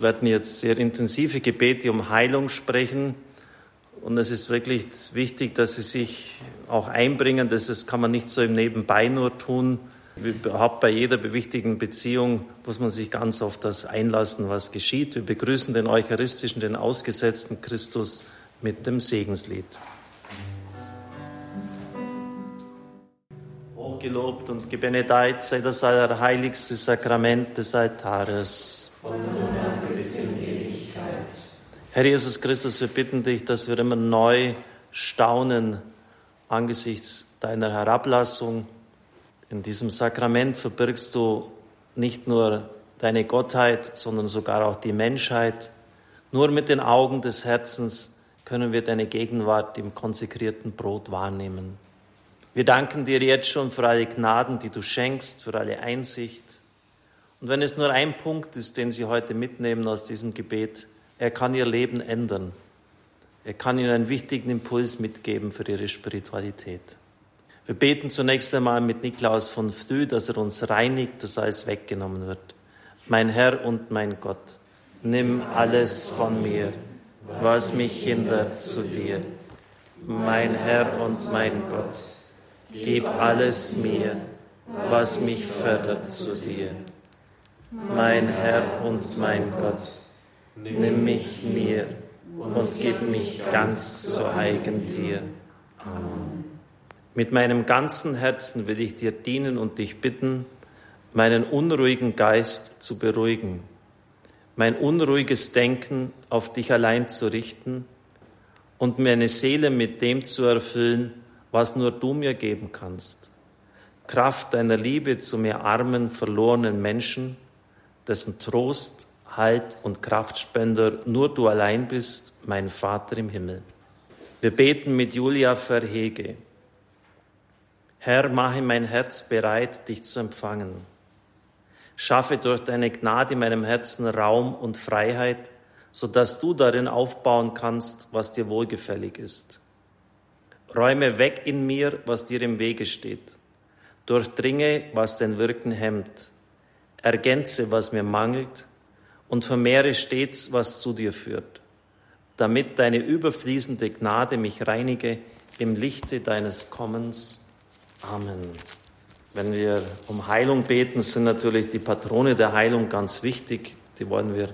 werden jetzt sehr intensive Gebete um Heilung sprechen. Und es ist wirklich wichtig, dass Sie sich auch einbringen. Das ist, kann man nicht so im Nebenbei nur tun. Überhaupt bei jeder wichtigen Beziehung muss man sich ganz auf das einlassen, was geschieht. Wir begrüßen den eucharistischen, den ausgesetzten Christus mit dem Segenslied. Hochgelobt und gebenedeit sei das allerheiligste Sakrament des Altares. Herr Jesus Christus, wir bitten dich, dass wir immer neu staunen angesichts deiner Herablassung in diesem Sakrament verbirgst du nicht nur deine Gottheit, sondern sogar auch die Menschheit. Nur mit den Augen des Herzens können wir deine Gegenwart im konsekrierten Brot wahrnehmen. Wir danken dir jetzt schon für alle Gnaden, die du schenkst, für alle Einsicht. Und wenn es nur ein Punkt ist, den Sie heute mitnehmen aus diesem Gebet, er kann Ihr Leben ändern. Er kann Ihnen einen wichtigen Impuls mitgeben für Ihre Spiritualität. Wir beten zunächst einmal mit Niklaus von Früh, dass er uns reinigt, dass alles weggenommen wird. Mein Herr und mein Gott, nimm alles von mir, was mich hindert zu dir. Mein Herr und mein Gott, gib alles mir, was mich fördert zu dir. Mein Herr und mein Gott, nimm mich mir und gib mich ganz zu eigen dir. Amen. Mit meinem ganzen Herzen will ich dir dienen und dich bitten, meinen unruhigen Geist zu beruhigen, mein unruhiges Denken auf dich allein zu richten und meine Seele mit dem zu erfüllen, was nur du mir geben kannst. Kraft deiner Liebe zu mir armen, verlorenen Menschen, dessen Trost, Halt und Kraftspender nur du allein bist, mein Vater im Himmel. Wir beten mit Julia Verhege. Herr, mache mein Herz bereit, dich zu empfangen. Schaffe durch deine Gnade in meinem Herzen Raum und Freiheit, so dass du darin aufbauen kannst, was dir wohlgefällig ist. Räume weg in mir, was dir im Wege steht. Durchdringe, was dein Wirken hemmt. Ergänze, was mir mangelt und vermehre stets, was zu dir führt, damit deine überfließende Gnade mich reinige im Lichte deines Kommens. Amen. Wenn wir um Heilung beten, sind natürlich die Patrone der Heilung ganz wichtig. Die wollen wir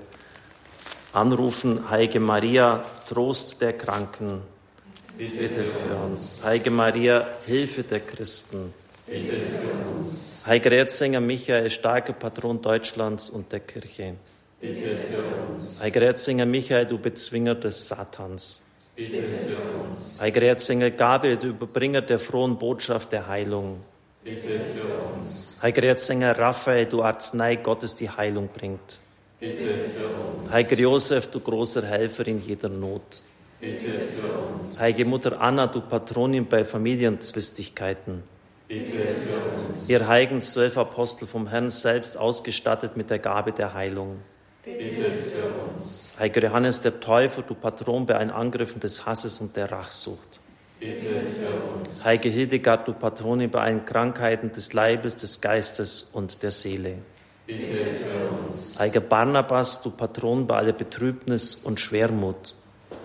anrufen. Heilige Maria, Trost der Kranken, bitte für uns. Heilige Maria, Hilfe der Christen, bitte für uns. Heiliger Erzsänger Michael, starker Patron Deutschlands und der Kirche, bitte für uns. Heiliger Erzsänger Michael, du Bezwinger des Satans, Bitte für uns. Heiliger Erzengel Gabriel, du Überbringer der frohen Botschaft der Heilung. Bitte für uns. Heiliger Erzengel Raphael, du Arznei Gottes, die Heilung bringt. Bitte für uns. Heiliger Josef, du großer Helfer in jeder Not. Bitte für uns. Heilige Mutter Anna, du Patronin bei Familienzwistigkeiten. Bitte für uns. Ihr heiligen zwölf Apostel vom Herrn selbst ausgestattet mit der Gabe der Heilung. Bitte für uns. Heiliger Johannes der Täufer, du Patron bei allen Angriffen des Hasses und der Rachsucht. Bitte für uns. Heilige Hildegard, du Patronin bei allen Krankheiten des Leibes, des Geistes und der Seele. Bitte für uns. Heiliger Barnabas, du Patron bei aller Betrübnis und Schwermut.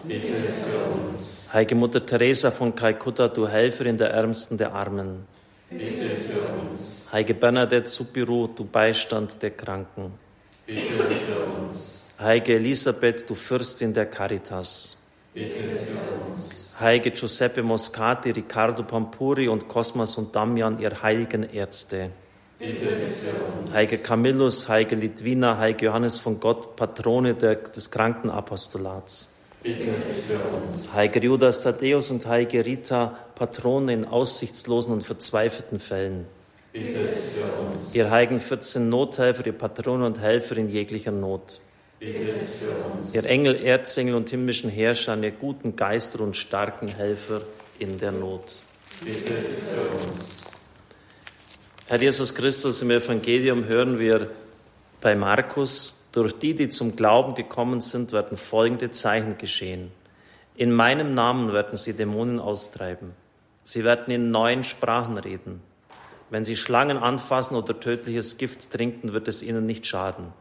Bitte für uns. Heilige Mutter Teresa von Kalkutta, du Helferin der Ärmsten der Armen. Bitte für uns. Heilige Bernadette Supiru, du Beistand der Kranken. Bitte für. Heilige Elisabeth, du Fürstin der Caritas. Bitte für uns. Heilige Giuseppe Moscati, Riccardo Pampuri und Cosmas und Damian, ihr heiligen Ärzte. Bitte für uns. Heilige Camillus, Heilige Litwina, Heilige Johannes von Gott, Patrone der, des Krankenapostolats. Bitte für uns. Heilige Judas Thaddäus und Heilige Rita, Patrone in aussichtslosen und verzweifelten Fällen. Bitte für uns. Ihr heiligen 14 Nothelfer, ihr Patrone und Helfer in jeglicher Not. Ihr Engel, Erzengel und himmlischen Herrscher, ihr guten Geister und starken Helfer in der Not. Bitte für uns. Herr Jesus Christus, im Evangelium hören wir bei Markus, durch die, die zum Glauben gekommen sind, werden folgende Zeichen geschehen. In meinem Namen werden sie Dämonen austreiben. Sie werden in neuen Sprachen reden. Wenn sie Schlangen anfassen oder tödliches Gift trinken, wird es ihnen nicht schaden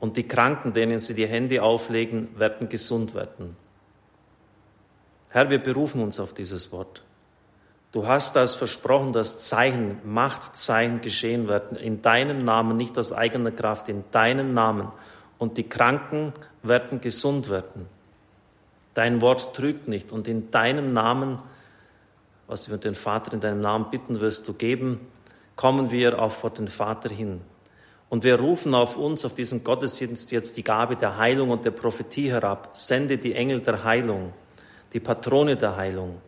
Und die Kranken, denen sie die Hände auflegen, werden gesund werden. Herr, wir berufen uns auf dieses Wort. Du hast das versprochen, dass Zeichen, Machtzeichen geschehen werden, in deinem Namen, nicht aus eigener Kraft, in deinem Namen. Und die Kranken werden gesund werden. Dein Wort trügt nicht. Und in deinem Namen, was wir den Vater in deinem Namen bitten wirst du geben, kommen wir auch vor den Vater hin. Und wir rufen auf uns, auf diesen Gottesdienst jetzt die Gabe der Heilung und der Prophetie herab. Sende die Engel der Heilung, die Patrone der Heilung,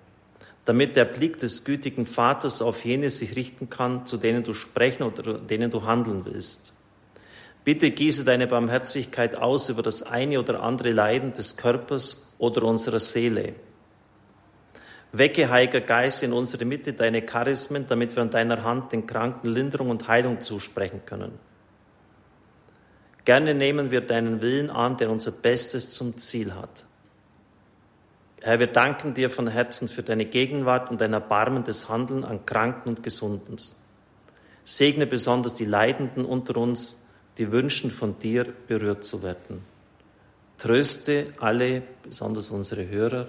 damit der Blick des gütigen Vaters auf jene sich richten kann, zu denen du sprechen oder denen du handeln willst. Bitte gieße deine Barmherzigkeit aus über das eine oder andere Leiden des Körpers oder unserer Seele. Wecke, Heiliger Geist, in unsere Mitte deine Charismen, damit wir an deiner Hand den Kranken Linderung und Heilung zusprechen können. Gerne nehmen wir deinen Willen an, der unser Bestes zum Ziel hat. Herr, wir danken dir von Herzen für deine Gegenwart und dein erbarmendes Handeln an Kranken und Gesunden. Segne besonders die Leidenden unter uns, die wünschen, von dir berührt zu werden. Tröste alle, besonders unsere Hörer,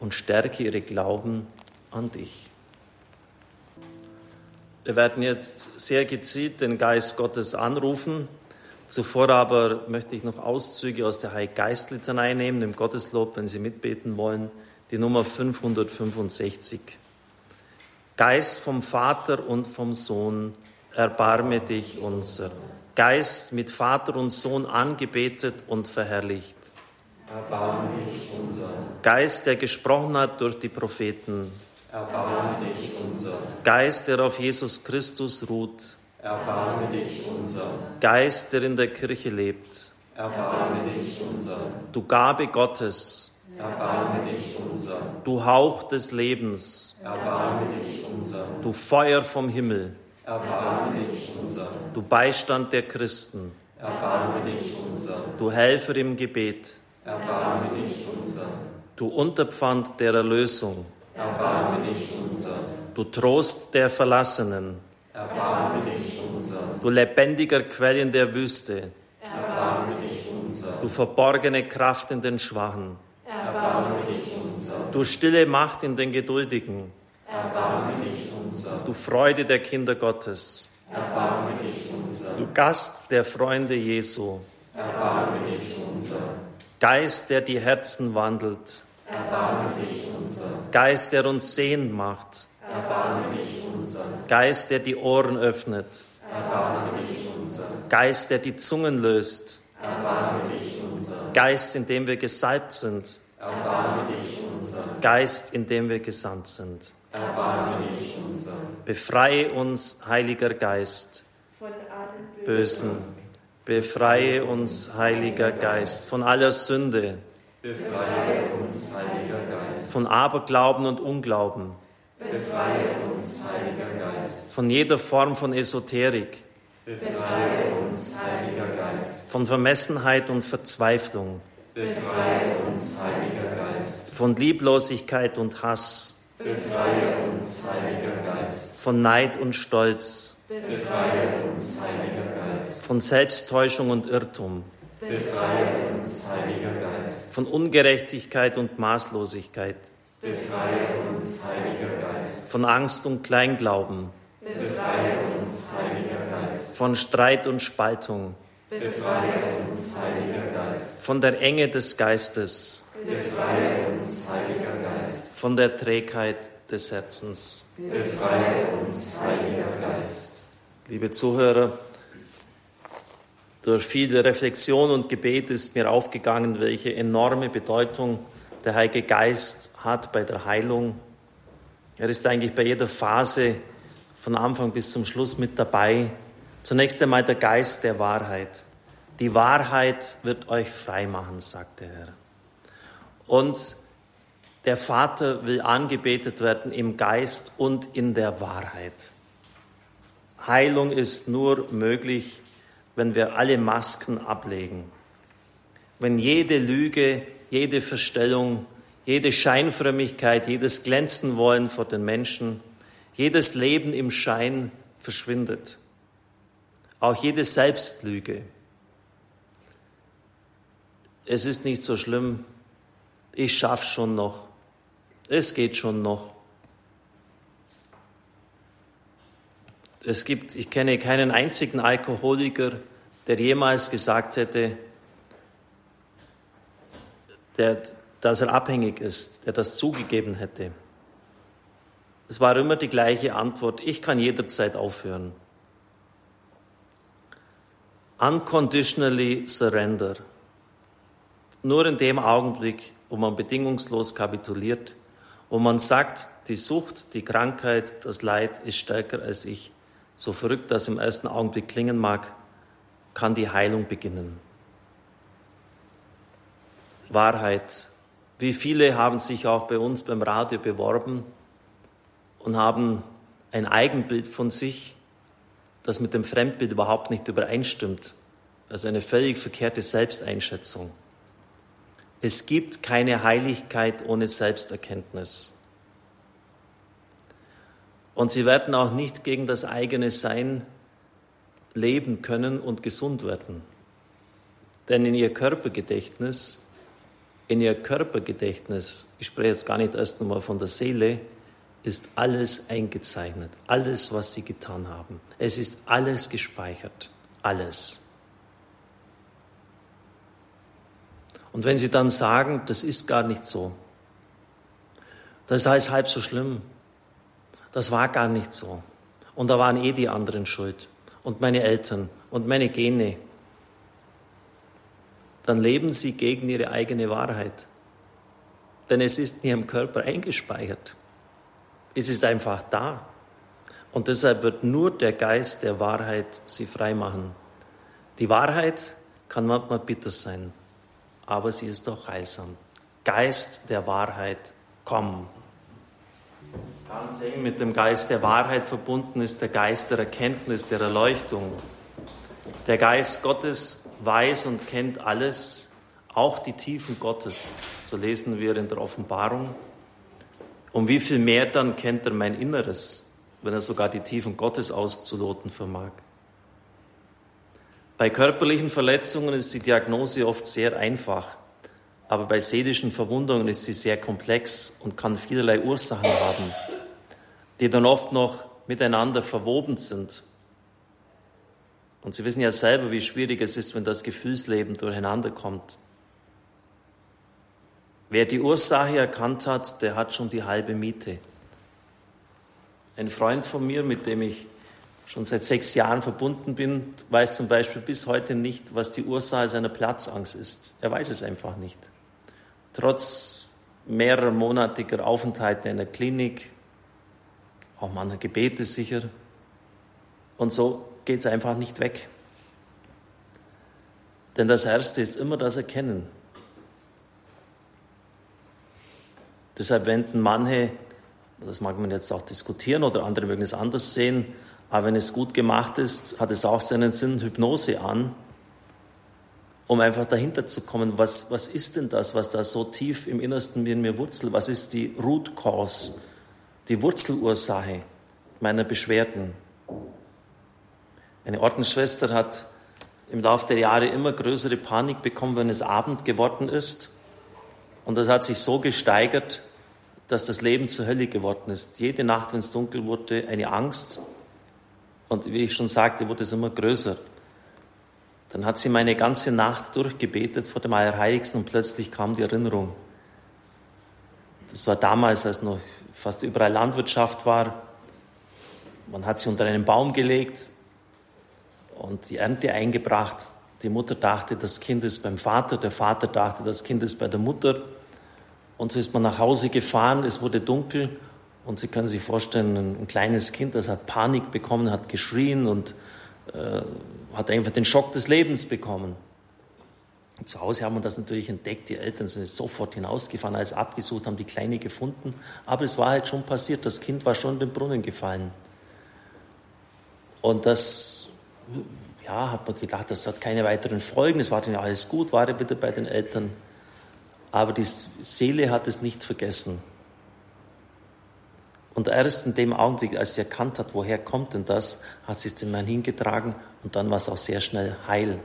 und stärke ihre Glauben an dich. Wir werden jetzt sehr gezielt den Geist Gottes anrufen. Zuvor aber möchte ich noch Auszüge aus der Heilgeistlitanei nehmen, im Gotteslob, wenn Sie mitbeten wollen, die Nummer 565. Geist vom Vater und vom Sohn, erbarme dich unser. Geist mit Vater und Sohn angebetet und verherrlicht. Erbarme dich unser. Geist, der gesprochen hat durch die Propheten. Erbarme dich unser. Geist, der auf Jesus Christus ruht. Erbarme dich unser. Geist, der in der Kirche lebt. Erbarme dich unser. Du Gabe Gottes. Erbarme dich unser. Du Hauch des Lebens. Erbarme dich unser. Du Feuer vom Himmel. Erbarme dich unser. Du Beistand der Christen. Erbarme dich unser. Du Helfer im Gebet. Erbarme dich unser. Du Unterpfand der Erlösung. Erbarme dich unser. Du Trost der Verlassenen. Erbarme dich. Du lebendiger Quell in der Wüste. Erbarme dich unser. Du verborgene Kraft in den Schwachen. Erbarme dich unser. Du stille Macht in den Geduldigen. Erbarme dich unser. Du Freude der Kinder Gottes. Erbarme dich unser. Du Gast der Freunde Jesu. Erbarme dich unser. Geist, der die Herzen wandelt. Erbarme dich unser. Geist, der uns sehend macht. Erbarme dich unser. Geist, der die Ohren öffnet. Erbarme dich unser. Geist, der die Zungen löst. Geist, in dem wir gesalbt sind. Geist, in dem wir gesandt sind. Befreie uns, Heiliger Geist, von allen Bösen Befreie uns, Heiliger Geist, von aller Sünde. Befreie uns, Heiliger Geist. Von Aberglauben und Unglauben. Befreie uns, Heiliger Geist. Von jeder Form von Esoterik. Befreie uns, Heiliger Geist. Von Vermessenheit und Verzweiflung. Befreie uns, Heiliger Geist. Von Lieblosigkeit und Hass. Befreie uns, Heiliger Geist. Von Neid und Stolz. Befreie uns, Heiliger Geist. Von Selbsttäuschung und Irrtum. Befreie uns, Heiliger Geist. Von Ungerechtigkeit und Maßlosigkeit. Befreie uns, Heiliger Geist. Von Angst und Kleinglauben. Befreie uns, Heiliger Geist. Von Streit und Spaltung. Befreie uns, Heiliger Geist. Von der Enge des Geistes. Befreie uns, Heiliger Geist. Von der Trägheit des Herzens. Befreie uns, Heiliger Geist. Liebe Zuhörer, durch viele Reflexion und Gebet ist mir aufgegangen, welche enorme Bedeutung der Heilige Geist hat bei der Heilung. Er ist eigentlich bei jeder Phase von Anfang bis zum Schluss mit dabei. Zunächst einmal der Geist der Wahrheit. Die Wahrheit wird euch frei machen, sagt der Herr. Und der Vater will angebetet werden im Geist und in der Wahrheit. Heilung ist nur möglich, wenn wir alle Masken ablegen. Wenn jede Lüge, jede Verstellung, jede Scheinfrömmigkeit, jedes Glänzen wollen vor den Menschen, jedes Leben im Schein verschwindet. Auch jede Selbstlüge. es ist nicht so schlimm, ich schaff's schon noch, es geht schon noch. Es gibt, ich kenne keinen einzigen Alkoholiker, der jemals gesagt hätte, der, dass er abhängig ist, der das zugegeben hätte. Es war immer die gleiche Antwort, ich kann jederzeit aufhören. Unconditionally surrender. Nur in dem Augenblick, wo man bedingungslos kapituliert, wo man sagt, die Sucht, die Krankheit, das Leid ist stärker als ich, so verrückt das im ersten Augenblick klingen mag, kann die Heilung beginnen. Wahrheit. Wie viele haben sich auch bei uns beim Radio beworben und haben ein Eigenbild von sich, das mit dem Fremdbild überhaupt nicht übereinstimmt. Also eine völlig verkehrte Selbsteinschätzung. Es gibt keine Heiligkeit ohne Selbsterkenntnis. Und sie werden auch nicht gegen das eigene Sein leben können und gesund werden. Denn in ihr Körpergedächtnis, in ihr Körpergedächtnis, ich spreche jetzt gar nicht erst einmal von der Seele, ist alles eingezeichnet, alles, was sie getan haben. Es ist alles gespeichert, alles. Und wenn sie dann sagen, das ist gar nicht so, das heißt halb so schlimm, das war gar nicht so. Und da waren eh die anderen schuld und meine Eltern und meine Gene. Dann leben sie gegen ihre eigene Wahrheit. Denn es ist in ihrem Körper eingespeichert. Es ist einfach da. Und deshalb wird nur der Geist der Wahrheit sie frei machen. Die Wahrheit kann manchmal bitter sein, aber sie ist doch heilsam. Geist der Wahrheit, komm. Ganz eng mit dem Geist der Wahrheit verbunden ist der Geist der Erkenntnis, der Erleuchtung. Der Geist Gottes weiß und kennt alles, auch die Tiefen Gottes. So lesen wir in der Offenbarung. Um wie viel mehr dann kennt er mein Inneres, wenn er sogar die Tiefen Gottes auszuloten vermag. Bei körperlichen Verletzungen ist die Diagnose oft sehr einfach, aber bei seelischen Verwundungen ist sie sehr komplex und kann vielerlei Ursachen haben die dann oft noch miteinander verwoben sind. Und Sie wissen ja selber, wie schwierig es ist, wenn das Gefühlsleben durcheinander kommt. Wer die Ursache erkannt hat, der hat schon die halbe Miete. Ein Freund von mir, mit dem ich schon seit sechs Jahren verbunden bin, weiß zum Beispiel bis heute nicht, was die Ursache seiner Platzangst ist. Er weiß es einfach nicht. Trotz mehrerer monatiger Aufenthalte in der Klinik, auch mancher Gebete sicher. Und so geht es einfach nicht weg. Denn das Erste ist immer das Erkennen. Deshalb wenden manche, das mag man jetzt auch diskutieren oder andere mögen es anders sehen, aber wenn es gut gemacht ist, hat es auch seinen Sinn Hypnose an, um einfach dahinter zu kommen, was, was ist denn das, was da so tief im Innersten in mir wurzelt? Was ist die Root Cause? die Wurzelursache meiner Beschwerden. Eine Ordensschwester hat im Laufe der Jahre immer größere Panik bekommen, wenn es Abend geworden ist. Und das hat sich so gesteigert, dass das Leben zur Hölle geworden ist. Jede Nacht, wenn es dunkel wurde, eine Angst. Und wie ich schon sagte, wurde es immer größer. Dann hat sie meine ganze Nacht durchgebetet vor dem Allerheiligsten und plötzlich kam die Erinnerung. Das war damals, als noch fast überall Landwirtschaft war. Man hat sie unter einen Baum gelegt und die Ernte eingebracht. Die Mutter dachte, das Kind ist beim Vater, der Vater dachte, das Kind ist bei der Mutter. Und so ist man nach Hause gefahren, es wurde dunkel und Sie können sich vorstellen, ein, kleines Kind, das hat Panik bekommen, hat geschrien und äh, hat einfach den Schock des Lebens bekommen. Und zu Hause haben wir das natürlich entdeckt. Die Eltern sind sofort hinausgefahren, als abgesucht, haben die Kleine gefunden. Aber es war halt schon passiert. Das Kind war schon in den Brunnen gefallen. Und das, ja, hat man gedacht, das hat keine weiteren Folgen. Es war dann alles gut, war er wieder bei den Eltern. Aber die Seele hat es nicht vergessen. Und erst in dem Augenblick, als sie erkannt hat, woher kommt denn das, hat sie es dem Mann hingetragen und dann war es auch sehr schnell heil.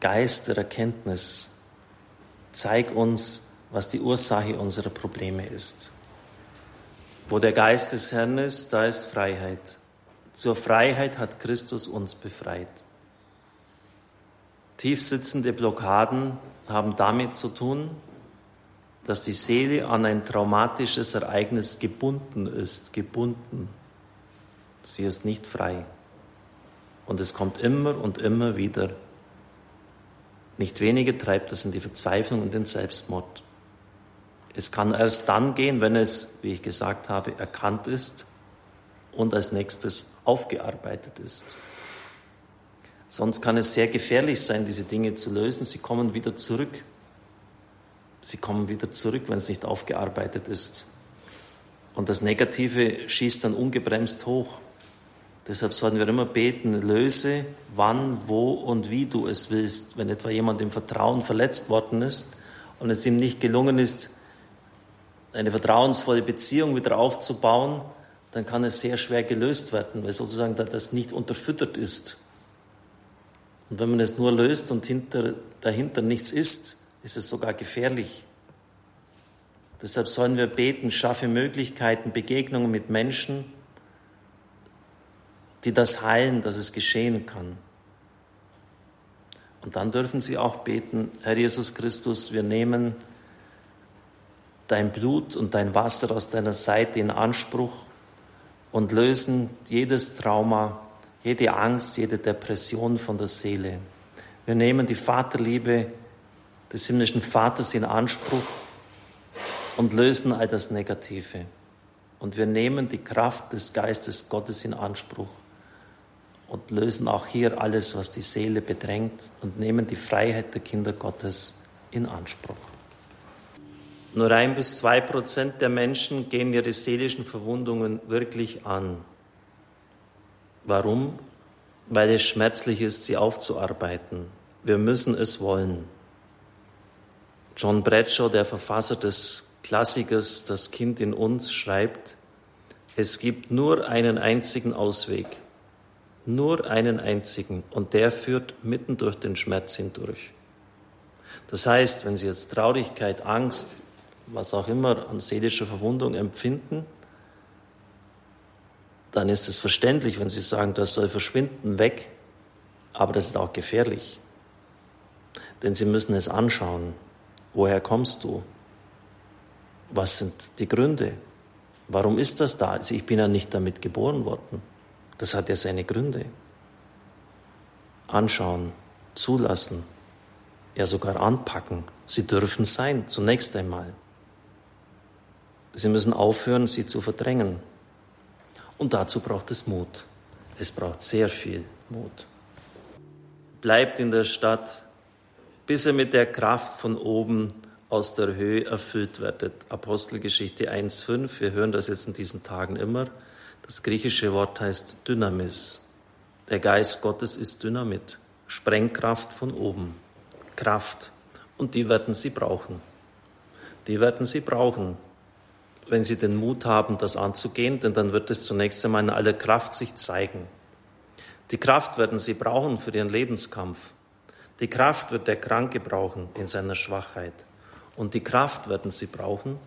Geist der Erkenntnis, zeig uns, was die Ursache unserer Probleme ist. Wo der Geist des Herrn ist, da ist Freiheit. Zur Freiheit hat Christus uns befreit. Tiefsitzende Blockaden haben damit zu tun, dass die Seele an ein traumatisches Ereignis gebunden ist, gebunden. Sie ist nicht frei. Und es kommt immer und immer wieder. Nicht wenige treibt es in die Verzweiflung und den Selbstmord. Es kann erst dann gehen, wenn es, wie ich gesagt habe, erkannt ist und als nächstes aufgearbeitet ist. Sonst kann es sehr gefährlich sein, diese Dinge zu lösen. Sie kommen wieder zurück. Sie kommen wieder zurück, wenn es nicht aufgearbeitet ist. Und das Negative schießt dann ungebremst hoch. Deshalb sollten wir immer beten, löse, wann, wo und wie du es willst. Wenn etwa jemand im Vertrauen verletzt worden ist und es ihm nicht gelungen ist, eine vertrauensvolle Beziehung wieder aufzubauen, dann kann es sehr schwer gelöst werden, weil sozusagen das nicht unterfüttert ist. Und wenn man es nur löst und hinter, dahinter nichts ist, ist es sogar gefährlich. Deshalb sollen wir beten, schaffe Möglichkeiten, Begegnungen mit Menschen, die das heilen, dass es geschehen kann. Und dann dürfen Sie auch beten, Herr Jesus Christus, wir nehmen dein Blut und dein Wasser aus deiner Seite in Anspruch und lösen jedes Trauma, jede Angst, jede Depression von der Seele. Wir nehmen die Vaterliebe des himmlischen Vaters in Anspruch und lösen all das Negative. Und wir nehmen die Kraft des Geistes Gottes in Anspruch und lösen auch hier alles, was die Seele bedrängt und nehmen die Freiheit der Kinder Gottes in Anspruch. Nur ein bis zwei Prozent der Menschen gehen ihre seelischen Verwundungen wirklich an. Warum? Weil es schmerzlich ist, sie aufzuarbeiten. Wir müssen es wollen. John Bradshaw, der Verfasser des Klassikers Das Kind in uns, schreibt, es gibt nur einen einzigen Ausweg, nur einen einzigen, und der führt mitten durch den Schmerz hindurch. Das heißt, wenn Sie jetzt Traurigkeit, Angst, was auch immer an seelischer Verwundung empfinden, dann ist es verständlich, wenn Sie sagen, das soll verschwinden, weg. Aber das ist auch gefährlich. Denn Sie müssen es anschauen. Woher kommst du? Was sind die Gründe? Warum ist das da? Also ich bin ja nicht damit geboren worden. Das hat ja seine Gründe. Anschauen, zulassen, ja sogar anpacken. Sie dürfen sein, zunächst einmal. Sie müssen aufhören, sie zu verdrängen. Und dazu braucht es Mut. Es braucht sehr viel Mut. Bleibt in der Stadt, bis ihr mit der Kraft von oben aus der Höhe erfüllt werdet. Apostelgeschichte 1.5, wir hören das jetzt in diesen Tagen immer. Das griechische Wort heißt Dynamis. Der Geist Gottes ist Dynamit, Sprengkraft von oben, Kraft. Und die werden Sie brauchen. Die werden Sie brauchen wenn sie den Mut haben, das anzugehen, denn dann wird es zunächst einmal in aller Kraft sich zeigen. Die Kraft werden sie brauchen für ihren Lebenskampf. Die Kraft wird der Kranke brauchen in seiner Schwachheit. Und die Kraft werden sie brauchen,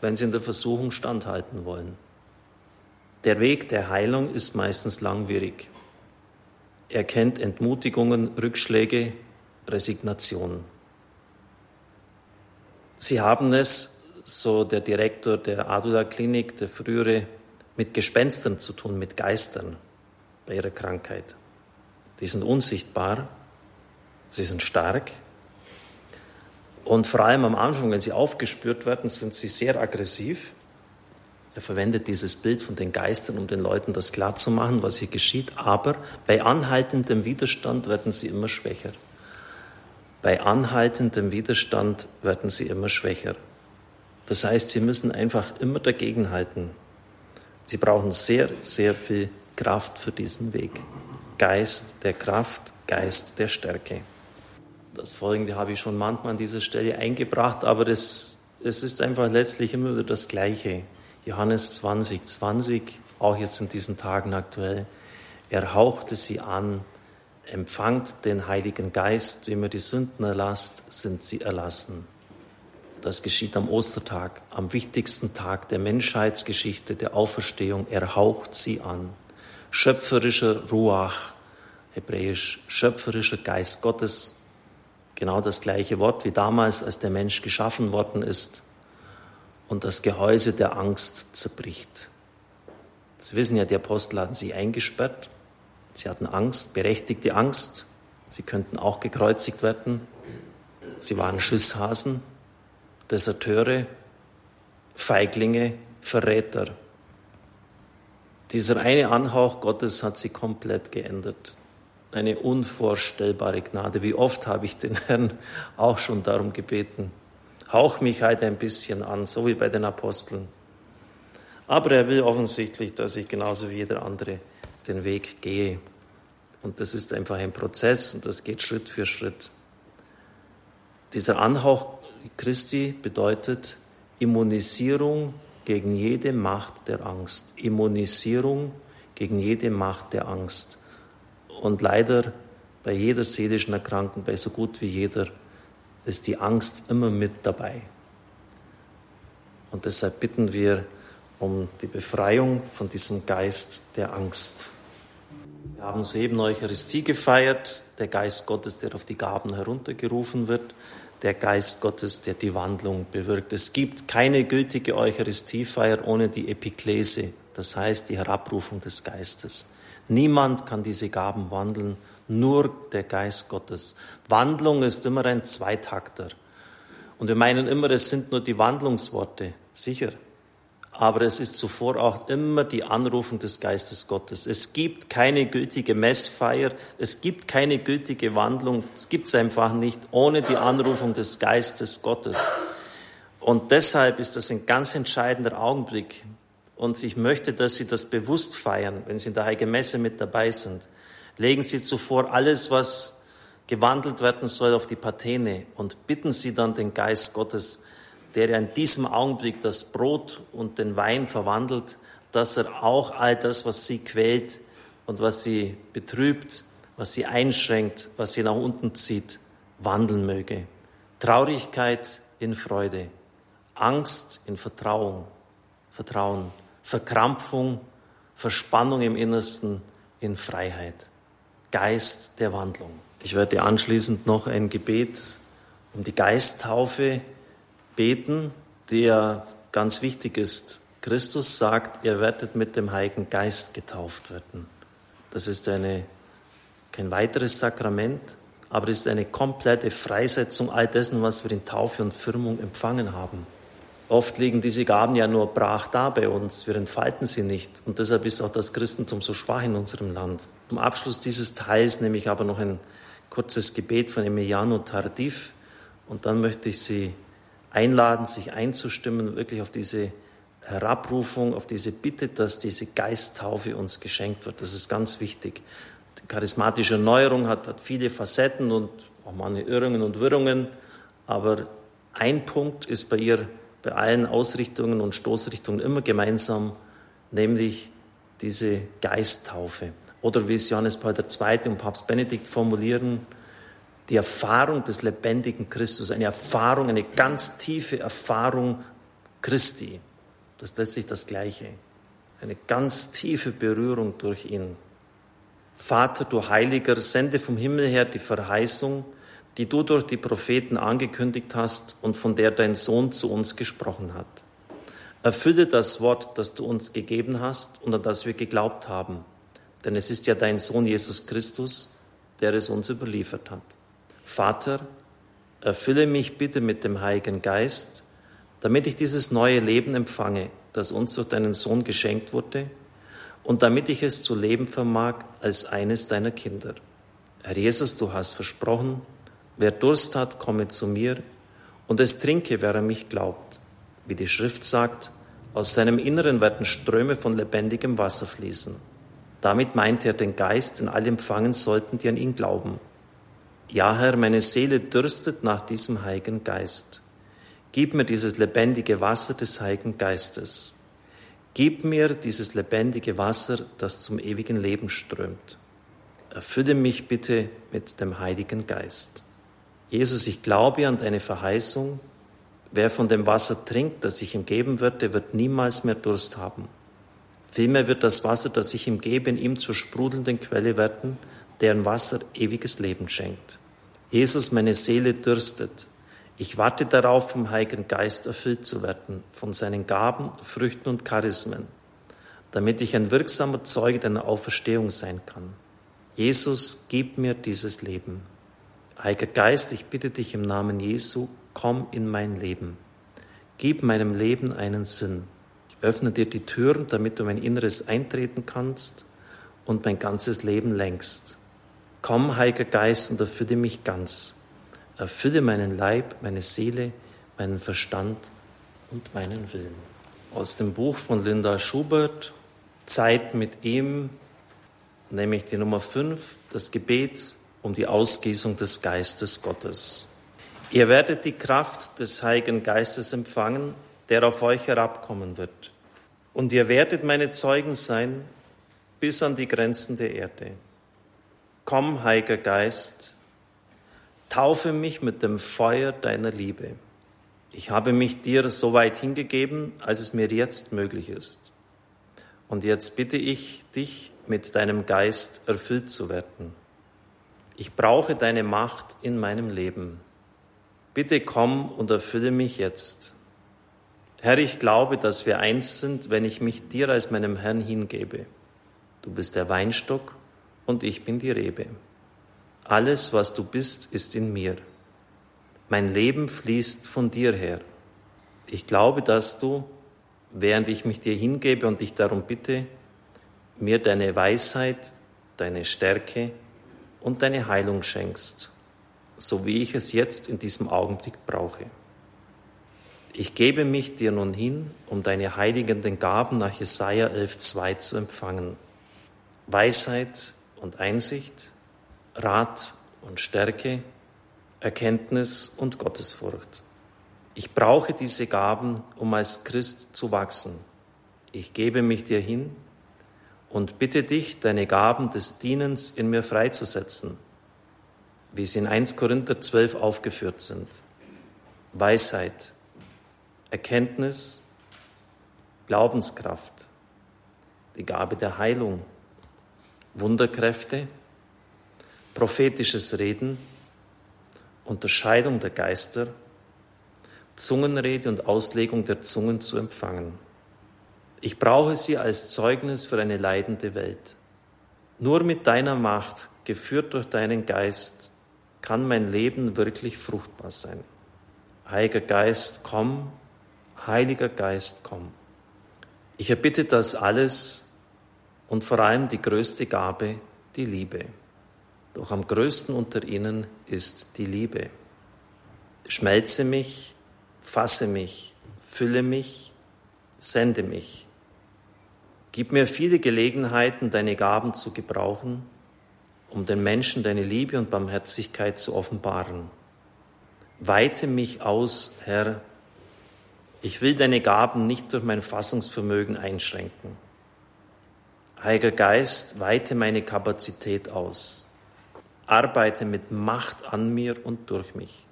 wenn sie in der Versuchung standhalten wollen. Der Weg der Heilung ist meistens langwierig. Er kennt Entmutigungen, Rückschläge, Resignation. Sie haben es so der Direktor der Adula Klinik, der frühere, mit Gespenstern zu tun, mit Geistern bei ihrer Krankheit. Die sind unsichtbar, sie sind stark und vor allem am Anfang, wenn sie aufgespürt werden, sind sie sehr aggressiv. Er verwendet dieses Bild von den Geistern, um den Leuten das klarzumachen, was hier geschieht. Aber bei anhaltendem Widerstand werden sie immer schwächer. Bei anhaltendem Widerstand werden sie immer schwächer. Das heißt, sie müssen einfach immer dagegenhalten. Sie brauchen sehr, sehr viel Kraft für diesen Weg. Geist der Kraft, Geist der Stärke. Das Folgende habe ich schon manchmal an dieser Stelle eingebracht, aber das, es ist einfach letztlich immer wieder das Gleiche. Johannes 20, 20, auch jetzt in diesen Tagen aktuell. Er hauchte sie an, empfangt den Heiligen Geist, wem ihr die Sünden erlasst, sind sie erlassen. Das geschieht am Ostertag, am wichtigsten Tag der Menschheitsgeschichte, der Auferstehung. Er haucht sie an. Schöpferischer Ruach, hebräisch schöpferischer Geist Gottes, genau das gleiche Wort wie damals, als der Mensch geschaffen worden ist und das Gehäuse der Angst zerbricht. Das wissen ja, die Apostel hatten sie eingesperrt. Sie hatten Angst, berechtigte Angst. Sie könnten auch gekreuzigt werden. Sie waren Schisshasen, Deserteure, Feiglinge, Verräter. Dieser eine Anhauch Gottes hat sie komplett geändert. Eine unvorstellbare Gnade. Wie oft habe ich den Herrn auch schon darum gebeten. Hauch mich halt ein bisschen an, so wie bei den Aposteln. Aber er will offensichtlich, dass ich genauso wie jeder andere den Weg gehe. Und das ist einfach ein Prozess und das geht Schritt für Schritt. Dieser Anhauch Christi bedeutet Immunisierung gegen jede Macht der Angst. Immunisierung gegen jede Macht der Angst. Und leider bei jeder seelischen Erkrankung, bei so gut wie jeder, ist die Angst immer mit dabei. Und deshalb bitten wir um die Befreiung von diesem Geist der Angst. Wir haben soeben Eucharistie gefeiert, der Geist Gottes, der auf die Gaben heruntergerufen wird, der Geist Gottes, der die Wandlung bewirkt. Es gibt keine gültige Eucharistiefeier ohne die Epiklese, das heißt die Herabrufung des Geistes. Niemand kann diese Gaben wandeln, nur der Geist Gottes. Wandlung ist immer ein Zweitakter. Und wir meinen immer, es sind nur die Wandlungsworte. Sicher, aber es ist zuvor auch immer die Anrufung des Geistes Gottes. Es gibt keine gültige Messfeier, es gibt keine gültige Wandlung, es gibt es einfach nicht ohne die Anrufung des Geistes Gottes. Und deshalb ist das ein ganz entscheidender Augenblick. Und ich möchte, dass Sie das bewusst feiern, wenn Sie in der Heiligen Messe mit dabei sind. Legen Sie zuvor alles, was gewandelt werden soll, auf die Patene und bitten Sie dann den Geist Gottes, der in diesem Augenblick das Brot und den Wein verwandelt, dass er auch all das, was sie quält und was sie betrübt, was sie einschränkt, was sie nach unten zieht, wandeln möge. Traurigkeit in Freude, Angst in Vertrauen, Vertrauen, Verkrampfung, Verspannung im Innersten in Freiheit. Geist der Wandlung. Ich werde anschließend noch ein Gebet um die Geisttaufe beten, der ganz wichtig ist. Christus sagt, ihr werdet mit dem Heiligen Geist getauft werden. Das ist eine, kein weiteres Sakrament, aber es ist eine komplette Freisetzung all dessen, was wir in Taufe und Firmung empfangen haben. Oft liegen diese Gaben ja nur brach da bei uns, wir entfalten sie nicht. Und deshalb ist auch das Christentum so schwach in unserem Land. Zum Abschluss dieses Teils nehme ich aber noch ein kurzes Gebet von Emiliano Tardif und dann möchte ich Sie einladen, sich einzustimmen, wirklich auf diese Herabrufung, auf diese Bitte, dass diese Geisttaufe uns geschenkt wird. Das ist ganz wichtig. Die charismatische Erneuerung hat, hat viele Facetten und auch meine Irrungen und Wirrungen, aber ein Punkt ist bei ihr, bei allen Ausrichtungen und Stoßrichtungen immer gemeinsam, nämlich diese Geisttaufe. Oder wie es Johannes Paul II. und Papst Benedikt formulieren, die Erfahrung des lebendigen Christus, eine Erfahrung, eine ganz tiefe Erfahrung Christi. Das ist letztlich das Gleiche. Eine ganz tiefe Berührung durch ihn. Vater, du Heiliger, sende vom Himmel her die Verheißung, die du durch die Propheten angekündigt hast und von der dein Sohn zu uns gesprochen hat. Erfülle das Wort, das du uns gegeben hast und an das wir geglaubt haben. Denn es ist ja dein Sohn Jesus Christus, der es uns überliefert hat. Vater, erfülle mich bitte mit dem Heiligen Geist, damit ich dieses neue Leben empfange, das uns durch deinen Sohn geschenkt wurde, und damit ich es zu leben vermag als eines deiner Kinder. Herr Jesus, du hast versprochen, wer Durst hat, komme zu mir, und es trinke, wer an mich glaubt. Wie die Schrift sagt, aus seinem Inneren werden Ströme von lebendigem Wasser fließen. Damit meint er den Geist, den alle empfangen sollten, die an ihn glauben. Ja, Herr, meine Seele dürstet nach diesem Heiligen Geist. Gib mir dieses lebendige Wasser des Heiligen Geistes. Gib mir dieses lebendige Wasser, das zum ewigen Leben strömt. erfülle mich bitte mit dem Heiligen Geist. Jesus, ich glaube an deine Verheißung. Wer von dem Wasser trinkt, das ich ihm geben werde, wird niemals mehr Durst haben. Vielmehr wird das Wasser, das ich ihm gebe, in ihm zur sprudelnden Quelle werden, deren Wasser ewiges Leben schenkt. Jesus, meine Seele dürstet. Ich warte darauf, vom Heiligen Geist erfüllt zu werden, von seinen Gaben, Früchten und Charismen, damit ich ein wirksamer Zeuge deiner Auferstehung sein kann. Jesus, gib mir dieses Leben. Heiliger Geist, ich bitte dich im Namen Jesu, komm in mein Leben. Gib meinem Leben einen Sinn. Ich öffne dir die Türen, damit du mein Inneres eintreten kannst und mein ganzes Leben lenkst. Komm, Heiliger Geist, und erfülle mich ganz. Erfülle meinen Leib, meine Seele, meinen Verstand und meinen Willen. Aus dem Buch von Linda Schubert, Zeit mit ihm, nehme ich die Nummer 5, das Gebet um die Ausgießung des Geistes Gottes. Ihr werdet die Kraft des Heiligen Geistes empfangen, der auf euch herabkommen wird. Und ihr werdet meine Zeugen sein bis an die Grenzen der Erde. Komm, Heiliger Geist, Taufe mich mit dem Feuer deiner Liebe. Ich habe mich dir so weit hingegeben, als es mir jetzt möglich ist. Und jetzt bitte ich dich, mit deinem Geist erfüllt zu werden. Ich brauche deine Macht in meinem Leben. Bitte komm und erfülle mich jetzt. Herr, ich glaube, dass wir eins sind, wenn ich mich dir als meinem Herrn hingebe. Du bist der Weinstock und ich bin die Rebe. Alles, was du bist, ist in mir. Mein Leben fließt von dir her. Ich glaube, dass du, während ich mich dir hingebe und dich darum bitte, mir deine Weisheit, deine Stärke und deine Heilung schenkst, so wie ich es jetzt in diesem Augenblick brauche. Ich gebe mich dir nun hin, um deine heiligenden Gaben nach Jesaja 11,2 zu empfangen. Weisheit und Einsicht, Rat und Stärke, Erkenntnis und Gottesfurcht. Ich brauche diese Gaben, um als Christ zu wachsen. Ich gebe mich dir hin und bitte dich, deine Gaben des Dienens in mir freizusetzen, wie sie in 1 Korinther 12 aufgeführt sind. Weisheit, Erkenntnis, Glaubenskraft, die Gabe der Heilung, Wunderkräfte, prophetisches Reden, Unterscheidung der Geister, Zungenrede und Auslegung der Zungen zu empfangen. Ich brauche sie als Zeugnis für eine leidende Welt. Nur mit deiner Macht, geführt durch deinen Geist, kann mein Leben wirklich fruchtbar sein. Heiliger Geist, komm, Heiliger Geist, komm. Ich erbitte das alles und vor allem die größte Gabe, die Liebe. Doch am größten unter ihnen ist die Liebe. Schmelze mich, fasse mich, fülle mich, sende mich. Gib mir viele Gelegenheiten, deine Gaben zu gebrauchen, um den Menschen deine Liebe und Barmherzigkeit zu offenbaren. Weite mich aus, Herr. Ich will deine Gaben nicht durch mein Fassungsvermögen einschränken. Heiliger Geist, weite meine Kapazität aus arbeite mit Macht an mir und durch mich.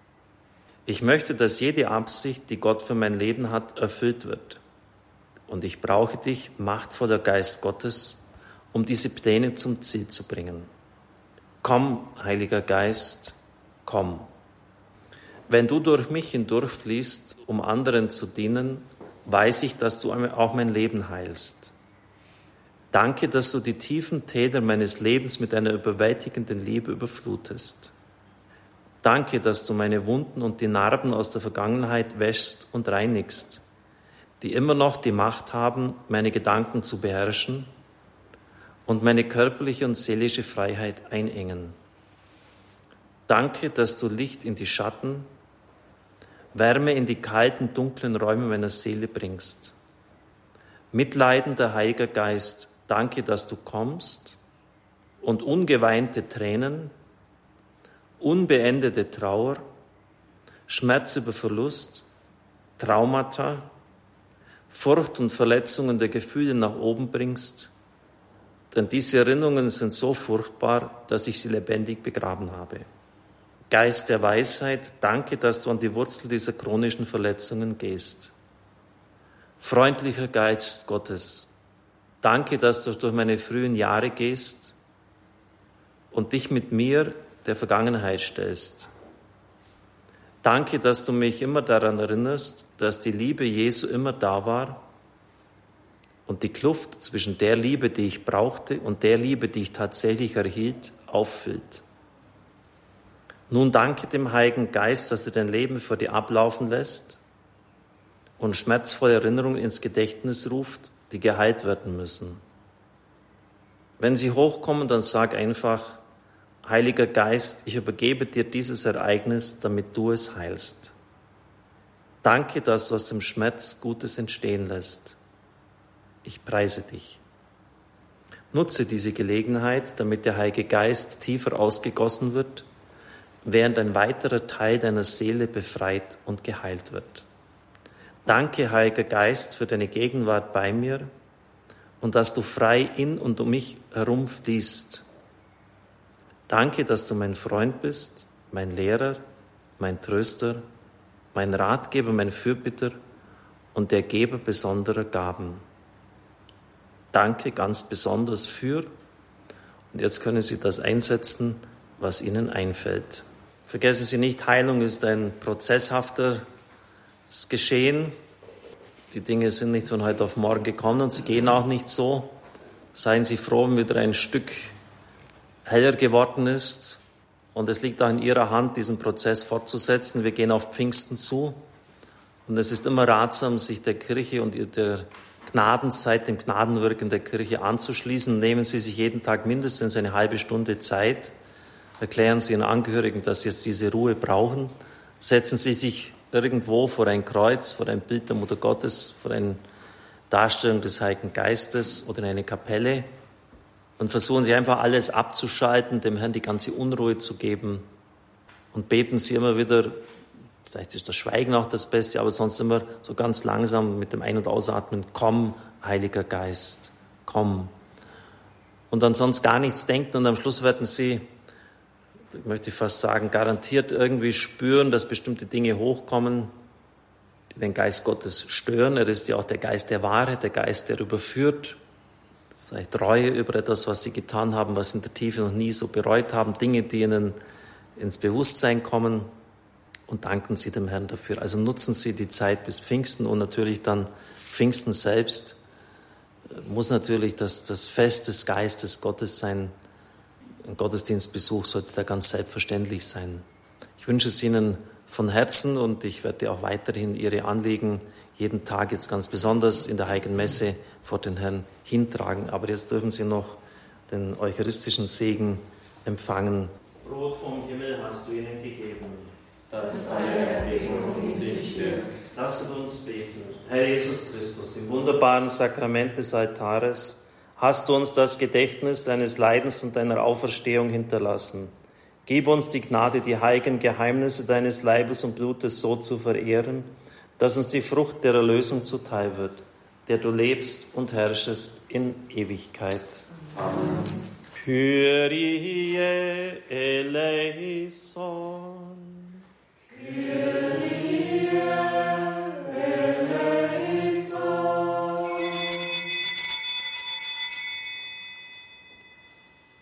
Ich möchte, dass jede Absicht, die Gott für mein Leben hat, erfüllt wird. Und ich brauche dich, machtvoller Geist Gottes, um diese Pläne zum Ziel zu bringen. Komm, Heiliger Geist, komm. Wenn du durch mich hindurchfließt, um anderen zu dienen, weiß ich, dass du auch mein Leben heilst. Danke, dass du die tiefen Täler meines Lebens mit einer überwältigenden Liebe überflutest. Danke, dass du meine Wunden und die Narben aus der Vergangenheit wäschst und reinigst, die immer noch die Macht haben, meine Gedanken zu beherrschen und meine körperliche und seelische Freiheit einengen. Danke, dass du Licht in die Schatten, Wärme in die kalten, dunklen Räume meiner Seele bringst. Mitleidender Heiliger Geist, Danke, dass du kommst und ungeweinte Tränen, unbeendete Trauer, Schmerz über Verlust, Traumata, Furcht und Verletzungen der Gefühle nach oben bringst, Denn diese Erinnerungen sind so furchtbar, dass ich sie lebendig begraben habe. Geist der Weisheit, danke, dass du an die Wurzel dieser chronischen Verletzungen gehst. Freundlicher Geist Gottes, danke, dass du durch meine frühen Jahre gehst und dich mit mir der Vergangenheit stellst. Danke, dass du mich immer daran erinnerst, dass die Liebe Jesu immer da war und die Kluft zwischen der Liebe, die ich brauchte, und der Liebe, die ich tatsächlich erhielt, auffüllt. Nun danke dem Heiligen Geist, dass er dein Leben für dir ablaufen lässt und schmerzvolle Erinnerungen ins Gedächtnis ruft, die geheilt werden müssen. Wenn sie hochkommen, dann sag einfach, Heiliger Geist, ich übergebe dir dieses Ereignis, damit du es heilst. Danke, dass du aus dem Schmerz Gutes entstehen lässt. Ich preise dich. Nutze diese Gelegenheit, damit der Heilige Geist tiefer ausgegossen wird, während ein weiterer Teil deiner Seele befreit und geheilt wird. Danke, Heiliger Geist, für deine Gegenwart bei mir und dass du frei in und um mich herum fließt Danke, dass du mein Freund bist, mein Lehrer, mein Tröster, mein Ratgeber, mein Fürbitter und der Geber besonderer Gaben. Danke ganz besonders für, und jetzt können Sie das einsetzen, was Ihnen einfällt. Vergessen Sie nicht, Heilung ist ein prozesshaftes Geschehen. Die Dinge sind nicht von heute auf morgen gekommen und sie gehen auch nicht so. Seien Sie froh, wenn wieder ein Stück heller geworden ist. Und es liegt auch in Ihrer Hand, diesen Prozess fortzusetzen. Wir gehen auf Pfingsten zu. Und es ist immer ratsam, sich der Kirche und der Gnadenzeit, dem Gnadenwirken der Kirche anzuschließen. Nehmen Sie sich jeden Tag mindestens eine halbe Stunde Zeit. Erklären Sie Ihren Angehörigen, dass Sie jetzt diese Ruhe brauchen. Setzen Sie sich irgendwo vor ein Kreuz, vor ein Bild der Mutter Gottes, vor eine Darstellung des Heiligen Geistes oder in eine Kapelle und versuchen Sie einfach alles abzuschalten, dem Herrn die ganze Unruhe zu geben und beten Sie immer wieder, vielleicht ist das Schweigen auch das Beste, aber sonst immer so ganz langsam mit dem Ein- und Ausatmen, komm, Heiliger Geist, komm. Und dann sonst gar nichts denken und am Schluss werden Sie, möchte ich fast sagen, garantiert irgendwie spüren, dass bestimmte Dinge hochkommen, die den Geist Gottes stören. Er ist ja auch der Geist der Wahrheit, der Geist, der überführt, vielleicht Reue über etwas, was sie getan haben, was sie in der Tiefe noch nie so bereut haben, Dinge, die ihnen ins Bewusstsein kommen und danken Sie dem Herrn dafür. Also nutzen Sie die Zeit bis Pfingsten und natürlich dann Pfingsten selbst muss natürlich das, das Fest des Geistes Gottes sein. Ein Gottesdienstbesuch sollte da ganz selbstverständlich sein. Ich wünsche es Ihnen von Herzen und ich werde auch weiterhin Ihre Anliegen jeden Tag jetzt ganz besonders in der Heiligen Messe vor den Herrn hintragen. Aber jetzt dürfen Sie noch den eucharistischen Segen empfangen. Brot vom Himmel hast du ihnen gegeben. Das ist eine Erregung in sich wirkt. Lasset uns beten. Herr Jesus Christus, im wunderbaren Sakrament des Altares hast du uns das Gedächtnis deines Leidens und deiner Auferstehung hinterlassen. Gib uns die Gnade, die heiligen Geheimnisse deines Leibes und Blutes so zu verehren, dass uns die Frucht der Erlösung zuteil wird, der du lebst und herrschest in Ewigkeit. Amen. Kyrie eleison. Kyrie